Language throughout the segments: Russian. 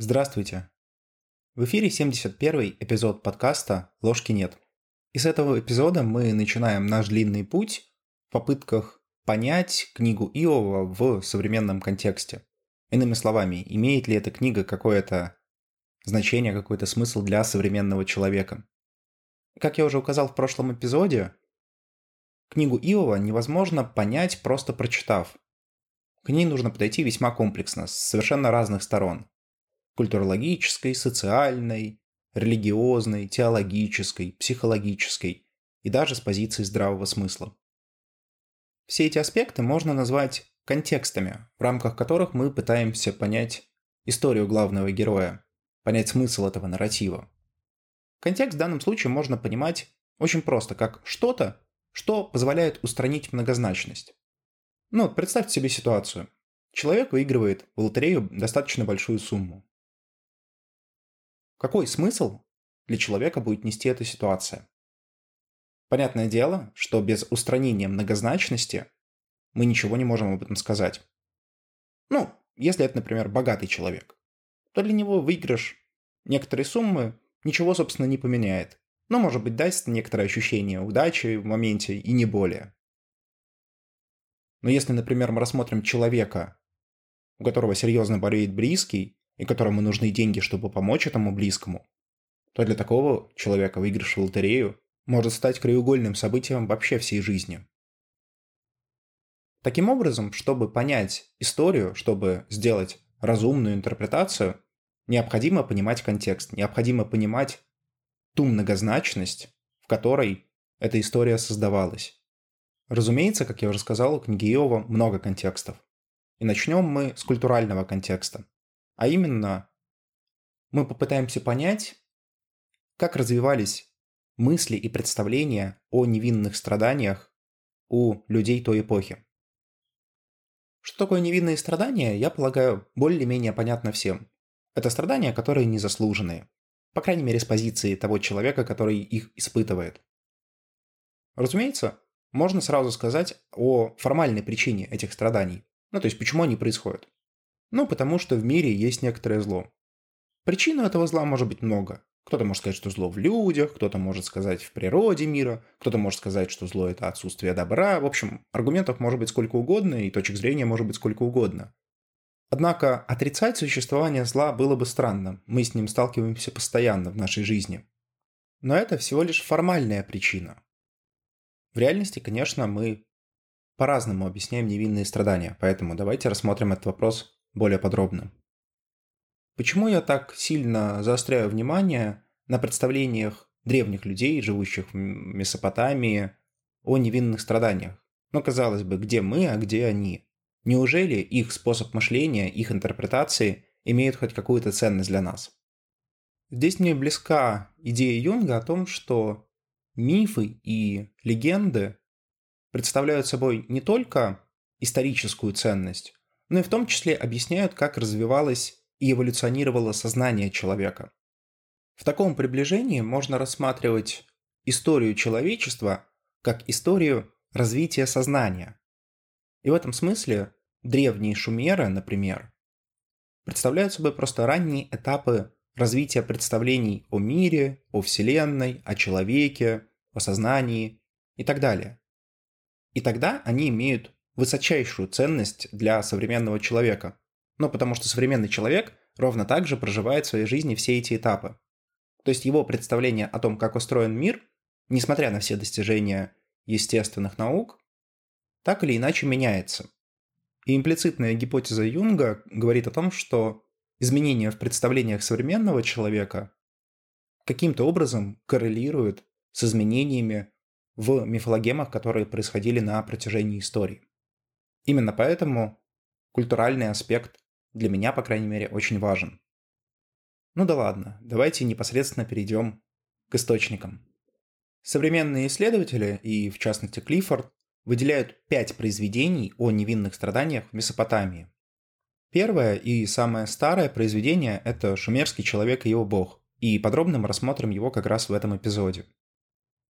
Здравствуйте. В эфире 71 эпизод подкаста «Ложки нет». И с этого эпизода мы начинаем наш длинный путь в попытках понять книгу Иова в современном контексте. Иными словами, имеет ли эта книга какое-то значение, какой-то смысл для современного человека. Как я уже указал в прошлом эпизоде, книгу Иова невозможно понять, просто прочитав. К ней нужно подойти весьма комплексно, с совершенно разных сторон культурологической, социальной, религиозной, теологической, психологической и даже с позиции здравого смысла. Все эти аспекты можно назвать контекстами, в рамках которых мы пытаемся понять историю главного героя, понять смысл этого нарратива. Контекст в данном случае можно понимать очень просто, как что-то, что позволяет устранить многозначность. Ну, представьте себе ситуацию. Человек выигрывает в лотерею достаточно большую сумму. Какой смысл для человека будет нести эта ситуация? Понятное дело, что без устранения многозначности мы ничего не можем об этом сказать. Ну, если это, например, богатый человек, то для него выигрыш некоторой суммы ничего, собственно, не поменяет. Но, может быть, даст некоторое ощущение удачи в моменте и не более. Но если, например, мы рассмотрим человека, у которого серьезно болеет близкий, и которому нужны деньги, чтобы помочь этому близкому, то для такого человека выигрыш в лотерею может стать краеугольным событием вообще всей жизни. Таким образом, чтобы понять историю, чтобы сделать разумную интерпретацию, необходимо понимать контекст, необходимо понимать ту многозначность, в которой эта история создавалась. Разумеется, как я уже сказал, у книги Иова много контекстов. И начнем мы с культурального контекста. А именно, мы попытаемся понять, как развивались мысли и представления о невинных страданиях у людей той эпохи. Что такое невинные страдания, я полагаю, более-менее понятно всем. Это страдания, которые незаслуженные. По крайней мере, с позиции того человека, который их испытывает. Разумеется, можно сразу сказать о формальной причине этих страданий. Ну, то есть, почему они происходят. Ну, потому что в мире есть некоторое зло. Причин этого зла может быть много. Кто-то может сказать, что зло в людях, кто-то может сказать в природе мира, кто-то может сказать, что зло – это отсутствие добра. В общем, аргументов может быть сколько угодно, и точек зрения может быть сколько угодно. Однако отрицать существование зла было бы странно, мы с ним сталкиваемся постоянно в нашей жизни. Но это всего лишь формальная причина. В реальности, конечно, мы по-разному объясняем невинные страдания, поэтому давайте рассмотрим этот вопрос более подробно. Почему я так сильно заостряю внимание на представлениях древних людей, живущих в Месопотамии, о невинных страданиях? Но, казалось бы, где мы, а где они? Неужели их способ мышления, их интерпретации имеют хоть какую-то ценность для нас? Здесь мне близка идея Юнга о том, что мифы и легенды представляют собой не только историческую ценность, но и в том числе объясняют, как развивалось и эволюционировало сознание человека. В таком приближении можно рассматривать историю человечества как историю развития сознания. И в этом смысле древние шумеры, например, представляют собой просто ранние этапы развития представлений о мире, о Вселенной, о человеке, о сознании и так далее. И тогда они имеют высочайшую ценность для современного человека. Ну, потому что современный человек ровно так же проживает в своей жизни все эти этапы. То есть его представление о том, как устроен мир, несмотря на все достижения естественных наук, так или иначе меняется. И имплицитная гипотеза Юнга говорит о том, что изменения в представлениях современного человека каким-то образом коррелируют с изменениями в мифологемах, которые происходили на протяжении истории. Именно поэтому культуральный аспект для меня, по крайней мере, очень важен. Ну да ладно, давайте непосредственно перейдем к источникам. Современные исследователи, и в частности Клиффорд, выделяют пять произведений о невинных страданиях в Месопотамии. Первое и самое старое произведение – это «Шумерский человек и его бог», и подробно мы рассмотрим его как раз в этом эпизоде.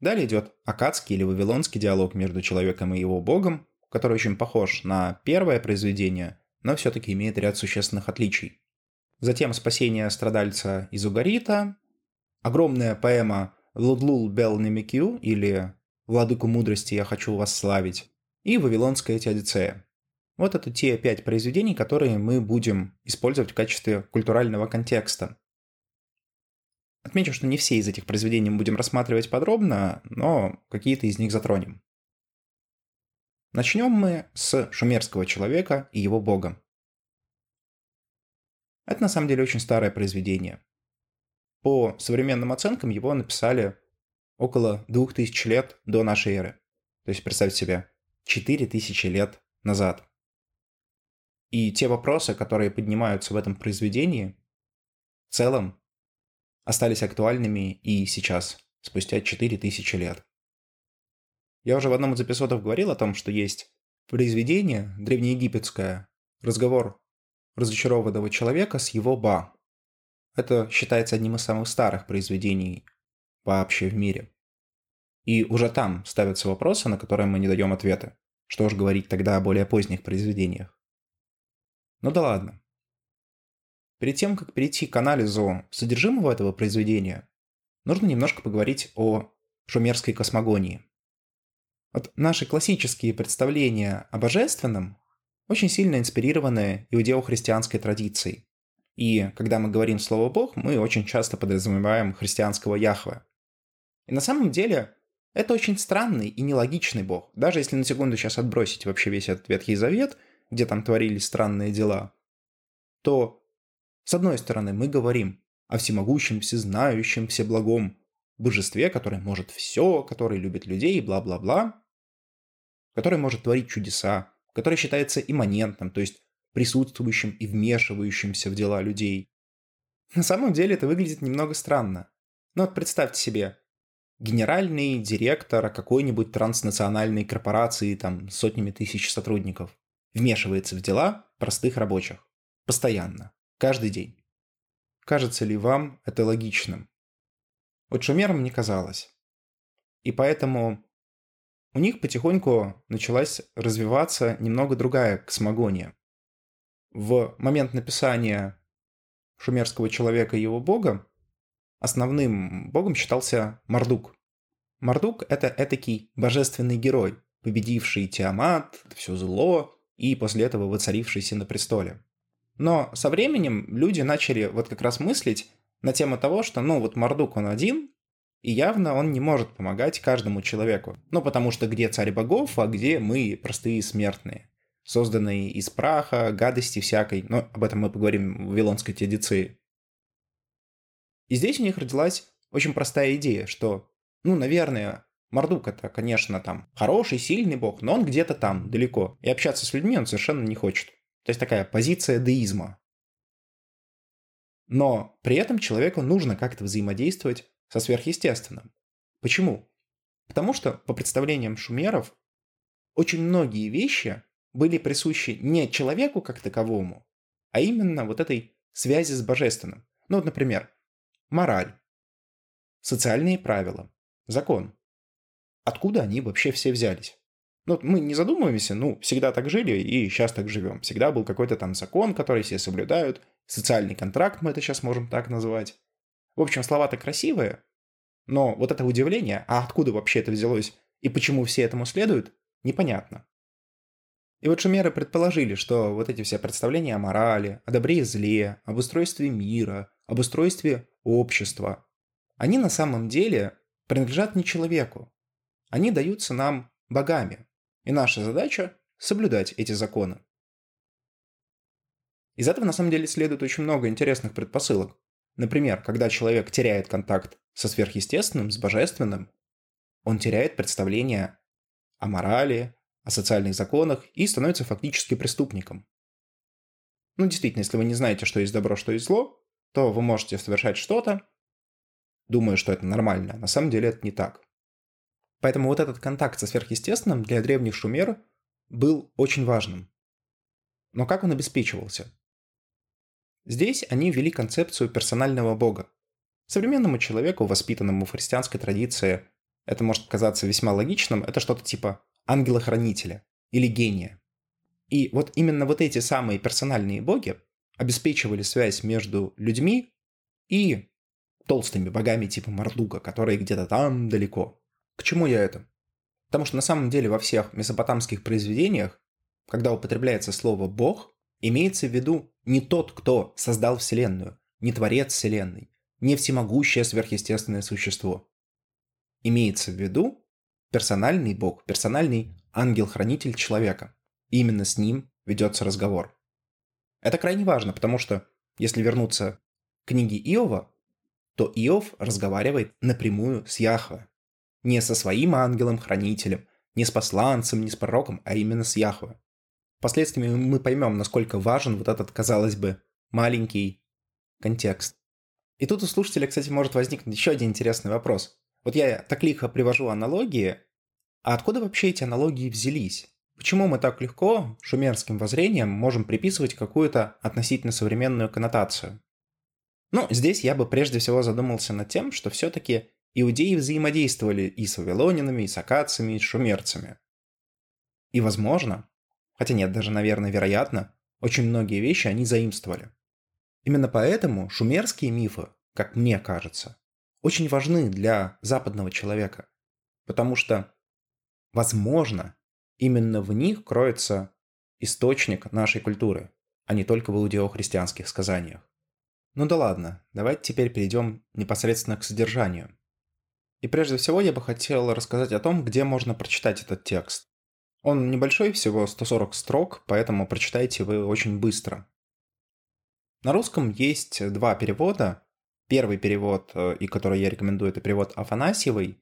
Далее идет акадский или вавилонский диалог между человеком и его богом, который очень похож на первое произведение, но все-таки имеет ряд существенных отличий. затем «Спасение страдальца из Угарита», огромная поэма «Лудлул Бел Немикю» или «Владыку мудрости я хочу вас славить» и «Вавилонская теодицея». Вот это те пять произведений, которые мы будем использовать в качестве культурального контекста. Отмечу, что не все из этих произведений мы будем рассматривать подробно, но какие-то из них затронем. Начнем мы с шумерского человека и его бога. Это на самом деле очень старое произведение. По современным оценкам его написали около 2000 лет до нашей эры. То есть представьте себе, 4000 лет назад. И те вопросы, которые поднимаются в этом произведении, в целом остались актуальными и сейчас, спустя 4000 лет. Я уже в одном из эпизодов говорил о том, что есть произведение древнеегипетское «Разговор разочарованного человека с его ба». Это считается одним из самых старых произведений вообще в мире. И уже там ставятся вопросы, на которые мы не даем ответа. Что уж говорить тогда о более поздних произведениях. Ну да ладно. Перед тем, как перейти к анализу содержимого этого произведения, нужно немножко поговорить о шумерской космогонии. Вот наши классические представления о божественном очень сильно инспирированы иудео-христианской традицией. И когда мы говорим слово «бог», мы очень часто подразумеваем христианского Яхве. И на самом деле это очень странный и нелогичный бог. Даже если на секунду сейчас отбросить вообще весь этот Ветхий Завет, где там творились странные дела, то, с одной стороны, мы говорим о всемогущем, всезнающем, всеблагом божестве, которое может все, который любит людей и бла-бла-бла который может творить чудеса, который считается имманентным, то есть присутствующим и вмешивающимся в дела людей. На самом деле это выглядит немного странно. Но вот представьте себе, генеральный директор какой-нибудь транснациональной корпорации там с сотнями тысяч сотрудников вмешивается в дела простых рабочих. Постоянно. Каждый день. Кажется ли вам это логичным? Вот шумерам не казалось. И поэтому у них потихоньку началась развиваться немного другая космогония. В момент написания шумерского человека и его бога основным богом считался Мардук. Мардук — это этакий божественный герой, победивший Тиамат, все зло, и после этого воцарившийся на престоле. Но со временем люди начали вот как раз мыслить на тему того, что, ну, вот Мардук он один, и явно он не может помогать каждому человеку. Ну, потому что где царь богов, а где мы, простые смертные, созданные из праха, гадости всякой. Но об этом мы поговорим в Вавилонской теодиции. И здесь у них родилась очень простая идея, что, ну, наверное, Мардук это, конечно, там хороший, сильный бог, но он где-то там, далеко. И общаться с людьми он совершенно не хочет. То есть такая позиция деизма. Но при этом человеку нужно как-то взаимодействовать со сверхъестественным. Почему? Потому что, по представлениям шумеров, очень многие вещи были присущи не человеку как таковому, а именно вот этой связи с божественным. Ну вот, например, мораль, социальные правила, закон. Откуда они вообще все взялись? Ну, мы не задумываемся, ну, всегда так жили и сейчас так живем. Всегда был какой-то там закон, который все соблюдают, социальный контракт мы это сейчас можем так назвать. В общем, слова-то красивые, но вот это удивление, а откуда вообще это взялось и почему все этому следуют, непонятно. И вот шумеры предположили, что вот эти все представления о морали, о добре и зле, об устройстве мира, об устройстве общества, они на самом деле принадлежат не человеку. Они даются нам богами. И наша задача – соблюдать эти законы. Из этого на самом деле следует очень много интересных предпосылок. Например, когда человек теряет контакт со сверхъестественным, с божественным, он теряет представление о морали, о социальных законах и становится фактически преступником. Ну, действительно, если вы не знаете, что есть добро, что есть зло, то вы можете совершать что-то, думая, что это нормально, на самом деле это не так. Поэтому вот этот контакт со сверхъестественным для древних шумер был очень важным. Но как он обеспечивался? Здесь они ввели концепцию персонального бога. Современному человеку, воспитанному в христианской традиции, это может казаться весьма логичным, это что-то типа ангела-хранителя или гения. И вот именно вот эти самые персональные боги, обеспечивали связь между людьми и толстыми богами типа Мардука, которые где-то там далеко. К чему я это? Потому что на самом деле во всех месопотамских произведениях, когда употребляется слово «бог», имеется в виду не тот, кто создал Вселенную, не творец Вселенной, не всемогущее сверхъестественное существо. Имеется в виду персональный бог, персональный ангел-хранитель человека. И именно с ним ведется разговор. Это крайне важно, потому что, если вернуться к книге Иова, то Иов разговаривает напрямую с Яхве. Не со своим ангелом-хранителем, не с посланцем, не с пророком, а именно с Яхве. Впоследствии мы поймем, насколько важен вот этот, казалось бы, маленький контекст. И тут у слушателя, кстати, может возникнуть еще один интересный вопрос. Вот я так лихо привожу аналогии, а откуда вообще эти аналогии взялись? Почему мы так легко шумерским воззрением можем приписывать какую-то относительно современную коннотацию? Ну, здесь я бы прежде всего задумался над тем, что все-таки иудеи взаимодействовали и с вавилонинами, и с акадцами, и с шумерцами. И возможно, хотя нет, даже, наверное, вероятно, очень многие вещи они заимствовали. Именно поэтому шумерские мифы, как мне кажется, очень важны для западного человека. Потому что, возможно, именно в них кроется источник нашей культуры, а не только в иудео-христианских сказаниях. Ну да ладно, давайте теперь перейдем непосредственно к содержанию. И прежде всего я бы хотел рассказать о том, где можно прочитать этот текст. Он небольшой, всего 140 строк, поэтому прочитайте вы очень быстро. На русском есть два перевода. Первый перевод, э, и который я рекомендую, это перевод Афанасьевой.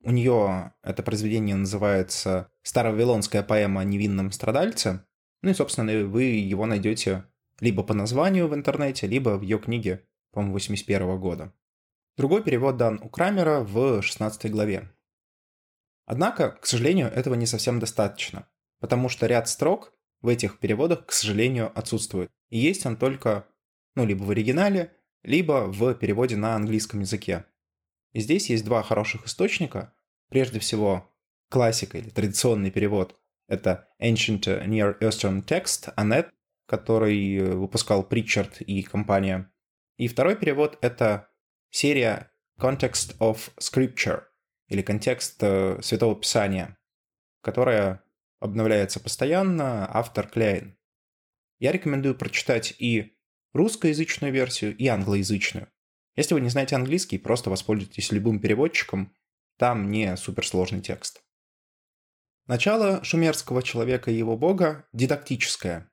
У нее это произведение называется «Старовавилонская поэма о невинном страдальце». Ну и, собственно, вы его найдете либо по названию в интернете, либо в ее книге, по-моему, 81 года. Другой перевод дан у Крамера в 16 главе. Однако, к сожалению, этого не совсем достаточно, потому что ряд строк в этих переводах, к сожалению, отсутствует. И есть он только, ну, либо в оригинале, либо в переводе на английском языке. И здесь есть два хороших источника. Прежде всего, классика или традиционный перевод — это Ancient Near Eastern Text, ANET, который выпускал Причард и компания. И второй перевод — это серия Context of Scripture, или контекст э, Святого Писания, которая обновляется постоянно, автор Кляйн. Я рекомендую прочитать и русскоязычную версию, и англоязычную. Если вы не знаете английский, просто воспользуйтесь любым переводчиком, там не суперсложный текст. Начало шумерского человека и его бога дидактическое.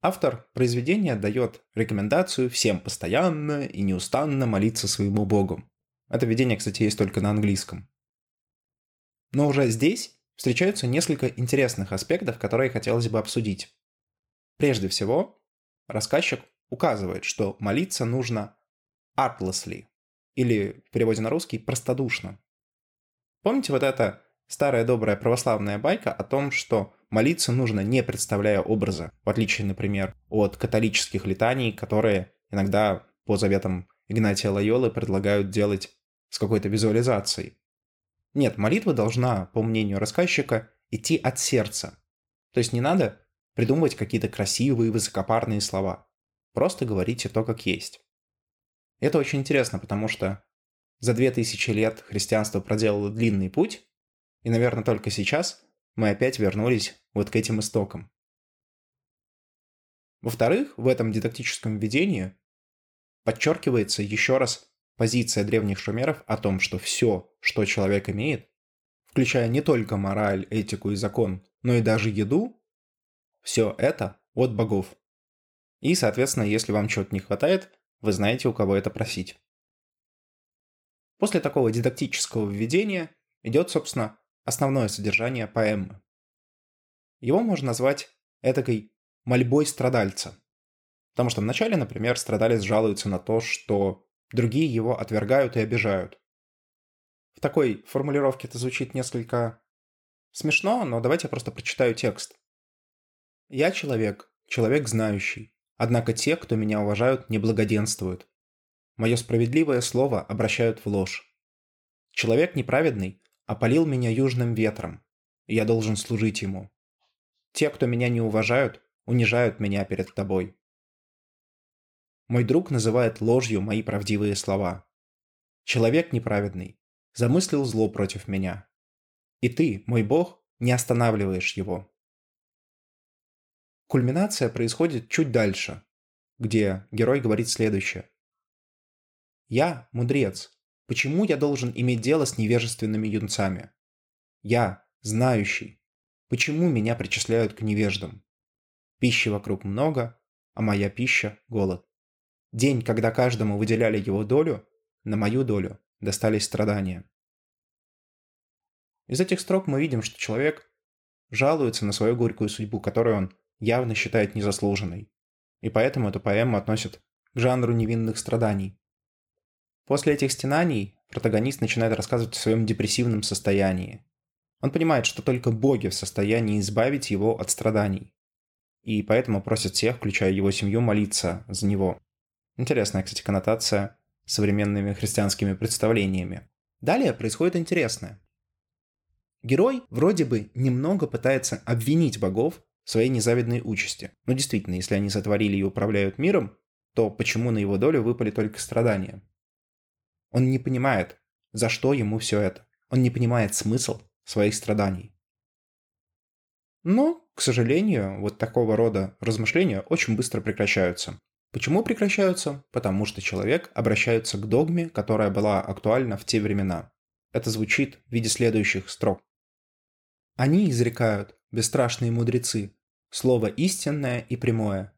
Автор произведения дает рекомендацию всем постоянно и неустанно молиться своему богу. Это видение, кстати, есть только на английском. Но уже здесь встречаются несколько интересных аспектов, которые хотелось бы обсудить. Прежде всего, рассказчик указывает, что молиться нужно artlessly, или в переводе на русский простодушно. Помните вот эта старая добрая православная байка о том, что молиться нужно не представляя образа, в отличие, например, от католических летаний, которые иногда по заветам Игнатия Лайолы предлагают делать с какой-то визуализацией. Нет, молитва должна, по мнению рассказчика, идти от сердца. То есть не надо придумывать какие-то красивые, высокопарные слова. Просто говорите то, как есть. Это очень интересно, потому что за две тысячи лет христианство проделало длинный путь, и, наверное, только сейчас мы опять вернулись вот к этим истокам. Во-вторых, в этом дидактическом введении подчеркивается еще раз позиция древних шумеров о том, что все, что человек имеет, включая не только мораль, этику и закон, но и даже еду, все это от богов. И, соответственно, если вам чего-то не хватает, вы знаете, у кого это просить. После такого дидактического введения идет, собственно, основное содержание поэмы. Его можно назвать этакой мольбой страдальца. Потому что вначале, например, страдалец жалуется на то, что другие его отвергают и обижают. В такой формулировке это звучит несколько смешно, но давайте я просто прочитаю текст. «Я человек, человек знающий, однако те, кто меня уважают, не благоденствуют. Мое справедливое слово обращают в ложь. Человек неправедный опалил меня южным ветром, я должен служить ему. Те, кто меня не уважают, унижают меня перед тобой. Мой друг называет ложью мои правдивые слова. Человек неправедный замыслил зло против меня. И ты, мой бог, не останавливаешь его. Кульминация происходит чуть дальше, где герой говорит следующее. «Я – мудрец. Почему я должен иметь дело с невежественными юнцами? Я – знающий. Почему меня причисляют к невеждам? Пищи вокруг много, а моя пища – голод. День, когда каждому выделяли его долю, на мою долю достались страдания. Из этих строк мы видим, что человек жалуется на свою горькую судьбу, которую он явно считает незаслуженной. И поэтому эту поэму относят к жанру невинных страданий. После этих стенаний протагонист начинает рассказывать о своем депрессивном состоянии. Он понимает, что только боги в состоянии избавить его от страданий. И поэтому просит всех, включая его семью, молиться за него. Интересная, кстати, коннотация с современными христианскими представлениями. Далее происходит интересное. Герой вроде бы немного пытается обвинить богов своей незавидной участи. Но действительно, если они сотворили и управляют миром, то почему на его долю выпали только страдания? Он не понимает, за что ему все это. Он не понимает смысл своих страданий. Но, к сожалению, вот такого рода размышления очень быстро прекращаются. Почему прекращаются? Потому что человек обращается к догме, которая была актуальна в те времена. Это звучит в виде следующих строк. Они изрекают, бесстрашные мудрецы, слово истинное и прямое.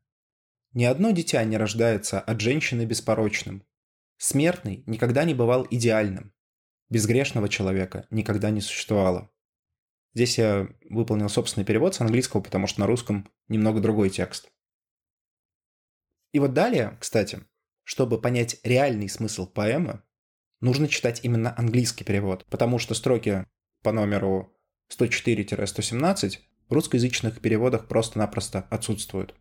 Ни одно дитя не рождается от женщины беспорочным. Смертный никогда не бывал идеальным. Безгрешного человека никогда не существовало. Здесь я выполнил собственный перевод с английского, потому что на русском немного другой текст. И вот далее, кстати, чтобы понять реальный смысл поэмы, нужно читать именно английский перевод, потому что строки по номеру 104-117 в русскоязычных переводах просто-напросто отсутствуют.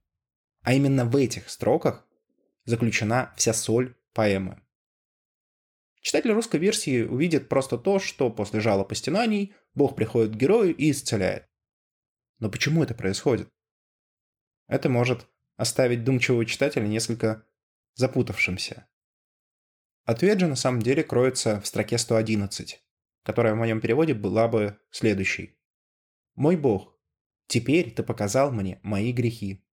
А именно в этих строках заключена вся соль поэмы. Читатель русской версии увидит просто то, что после жалоб и стенаний Бог приходит к герою и исцеляет. Но почему это происходит? Это может оставить думчивого читателя несколько запутавшимся. Ответ же на самом деле кроется в строке 111 которая в моем переводе была бы следующей. «Мой Бог, теперь ты показал мне мои грехи».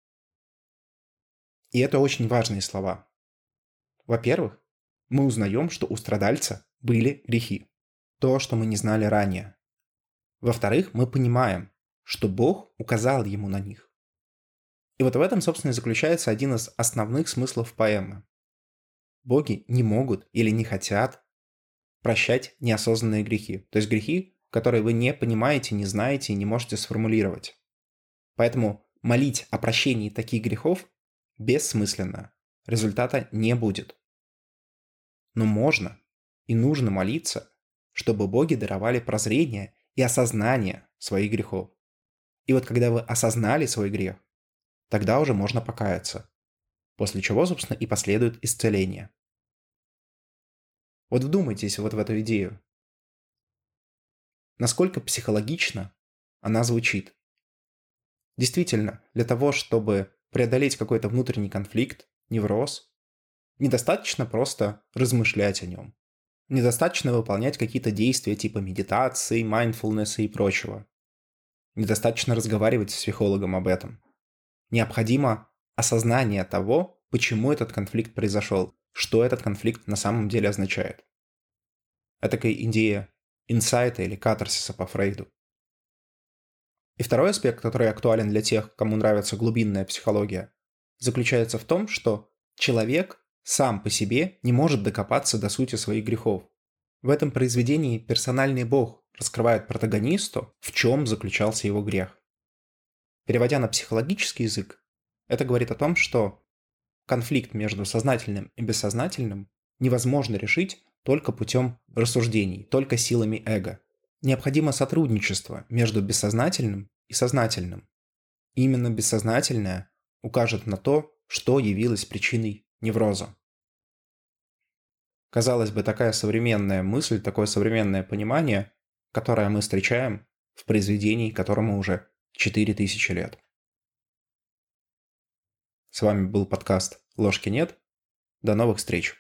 И это очень важные слова. Во-первых, мы узнаем, что у страдальца были грехи. То, что мы не знали ранее. Во-вторых, мы понимаем, что Бог указал ему на них. И вот в этом, собственно, и заключается один из основных смыслов поэмы. Боги не могут или не хотят прощать неосознанные грехи. То есть грехи, которые вы не понимаете, не знаете и не можете сформулировать. Поэтому молить о прощении таких грехов бессмысленно. Результата не будет. Но можно и нужно молиться, чтобы боги даровали прозрение и осознание своих грехов. И вот когда вы осознали свой грех, тогда уже можно покаяться. После чего, собственно, и последует исцеление. Вот вдумайтесь вот в эту идею. Насколько психологично она звучит. Действительно, для того, чтобы преодолеть какой-то внутренний конфликт, невроз, недостаточно просто размышлять о нем. Недостаточно выполнять какие-то действия типа медитации, mindfulness и прочего. Недостаточно разговаривать с психологом об этом. Необходимо осознание того, почему этот конфликт произошел, что этот конфликт на самом деле означает. Это такая идея инсайта или катарсиса по Фрейду. И второй аспект, который актуален для тех, кому нравится глубинная психология, заключается в том, что человек сам по себе не может докопаться до сути своих грехов. В этом произведении персональный бог раскрывает протагонисту, в чем заключался его грех. Переводя на психологический язык, это говорит о том, что конфликт между сознательным и бессознательным невозможно решить только путем рассуждений, только силами эго. Необходимо сотрудничество между бессознательным и сознательным. именно бессознательное укажет на то, что явилось причиной невроза. Казалось бы, такая современная мысль, такое современное понимание, которое мы встречаем в произведении, которому уже 4000 лет. С вами был подкаст «Ложки нет». До новых встреч!